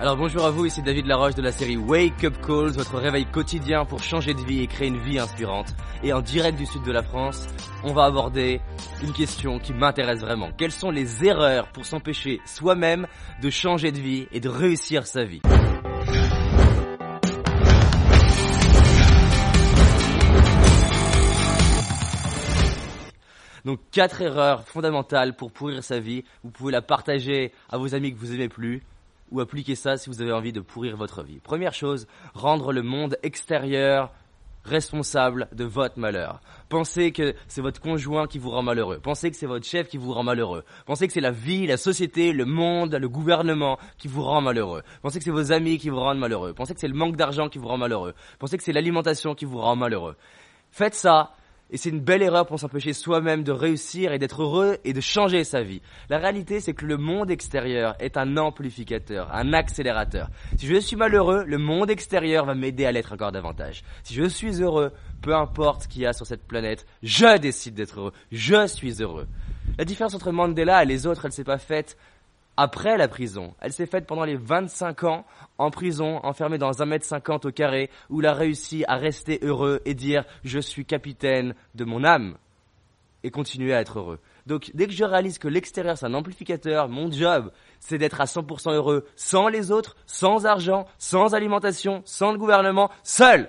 Alors bonjour à vous, ici David Laroche de la série Wake Up Calls, votre réveil quotidien pour changer de vie et créer une vie inspirante. Et en direct du sud de la France, on va aborder une question qui m'intéresse vraiment. Quelles sont les erreurs pour s'empêcher soi-même de changer de vie et de réussir sa vie? Donc quatre erreurs fondamentales pour pourrir sa vie. Vous pouvez la partager à vos amis que vous aimez plus ou appliquer ça si vous avez envie de pourrir votre vie. Première chose, rendre le monde extérieur responsable de votre malheur. Pensez que c'est votre conjoint qui vous rend malheureux. Pensez que c'est votre chef qui vous rend malheureux. Pensez que c'est la vie, la société, le monde, le gouvernement qui vous rend malheureux. Pensez que c'est vos amis qui vous rendent malheureux. Pensez que c'est le manque d'argent qui vous rend malheureux. Pensez que c'est l'alimentation qui vous rend malheureux. Faites ça et c'est une belle erreur pour s'empêcher soi-même de réussir et d'être heureux et de changer sa vie. La réalité, c'est que le monde extérieur est un amplificateur, un accélérateur. Si je suis malheureux, le monde extérieur va m'aider à l'être encore davantage. Si je suis heureux, peu importe ce qu'il y a sur cette planète, je décide d'être heureux. Je suis heureux. La différence entre Mandela et les autres, elle s'est pas faite après la prison. Elle s'est faite pendant les 25 ans en prison, enfermée dans un mètre cinquante au carré, où il a réussi à rester heureux et dire je suis capitaine de mon âme et continuer à être heureux. Donc dès que je réalise que l'extérieur c'est un amplificateur, mon job c'est d'être à 100% heureux sans les autres, sans argent, sans alimentation, sans le gouvernement, seul.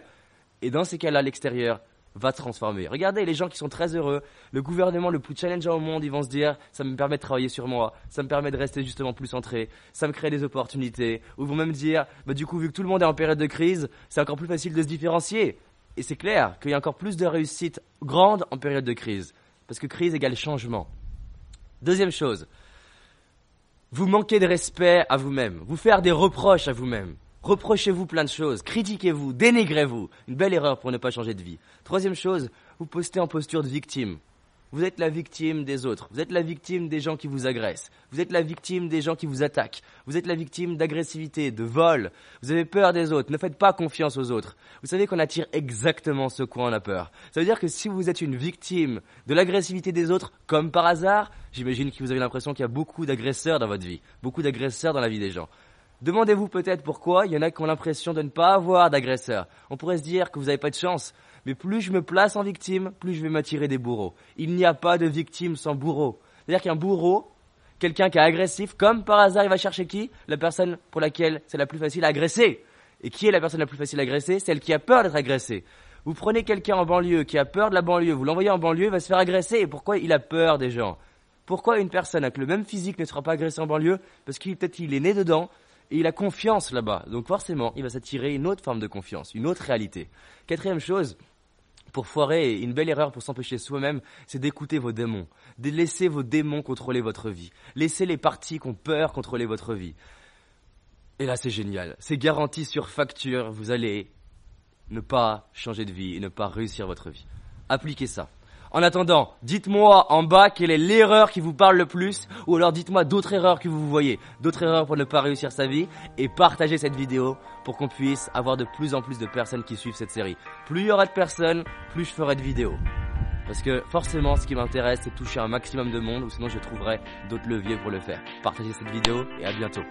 Et dans ces cas-là, l'extérieur, va transformer. Regardez les gens qui sont très heureux, le gouvernement le plus challengeant au monde, ils vont se dire ça me permet de travailler sur moi, ça me permet de rester justement plus centré, ça me crée des opportunités. Ou vont même dire bah du coup vu que tout le monde est en période de crise, c'est encore plus facile de se différencier. Et c'est clair qu'il y a encore plus de réussite grande en période de crise parce que crise égale changement. Deuxième chose, vous manquez de respect à vous-même, vous faire des reproches à vous-même. Reprochez-vous plein de choses, critiquez-vous, dénigrez-vous. Une belle erreur pour ne pas changer de vie. Troisième chose, vous postez en posture de victime. Vous êtes la victime des autres. Vous êtes la victime des gens qui vous agressent. Vous êtes la victime des gens qui vous attaquent. Vous êtes la victime d'agressivité, de vol. Vous avez peur des autres. Ne faites pas confiance aux autres. Vous savez qu'on attire exactement ce quoi on a peur. Ça veut dire que si vous êtes une victime de l'agressivité des autres, comme par hasard, j'imagine que vous avez l'impression qu'il y a beaucoup d'agresseurs dans votre vie. Beaucoup d'agresseurs dans la vie des gens. Demandez-vous peut-être pourquoi il y en a qui ont l'impression de ne pas avoir d'agresseur. On pourrait se dire que vous n'avez pas de chance, mais plus je me place en victime, plus je vais m'attirer des bourreaux. Il n'y a pas de victime sans bourreau. C'est-à-dire qu'un bourreau, quelqu'un qui est agressif, comme par hasard, il va chercher qui? La personne pour laquelle c'est la plus facile à agresser. Et qui est la personne la plus facile à agresser? Celle qui a peur d'être agressée. Vous prenez quelqu'un en banlieue qui a peur de la banlieue, vous l'envoyez en banlieue, il va se faire agresser. Et pourquoi il a peur des gens? Pourquoi une personne avec le même physique ne sera pas agressée en banlieue? Parce qu'il peut-être est né dedans, et il a confiance là-bas. Donc forcément, il va s'attirer une autre forme de confiance, une autre réalité. Quatrième chose, pour foirer, une belle erreur pour s'empêcher soi-même, c'est d'écouter vos démons. De laisser vos démons contrôler votre vie. Laissez les parties qui ont peur contrôler votre vie. Et là, c'est génial. C'est garanti sur facture. Vous allez ne pas changer de vie et ne pas réussir votre vie. Appliquez ça. En attendant, dites-moi en bas quelle est l'erreur qui vous parle le plus, ou alors dites-moi d'autres erreurs que vous voyez, d'autres erreurs pour ne pas réussir sa vie, et partagez cette vidéo pour qu'on puisse avoir de plus en plus de personnes qui suivent cette série. Plus il y aura de personnes, plus je ferai de vidéos. Parce que forcément, ce qui m'intéresse, c'est toucher un maximum de monde, ou sinon je trouverai d'autres leviers pour le faire. Partagez cette vidéo et à bientôt.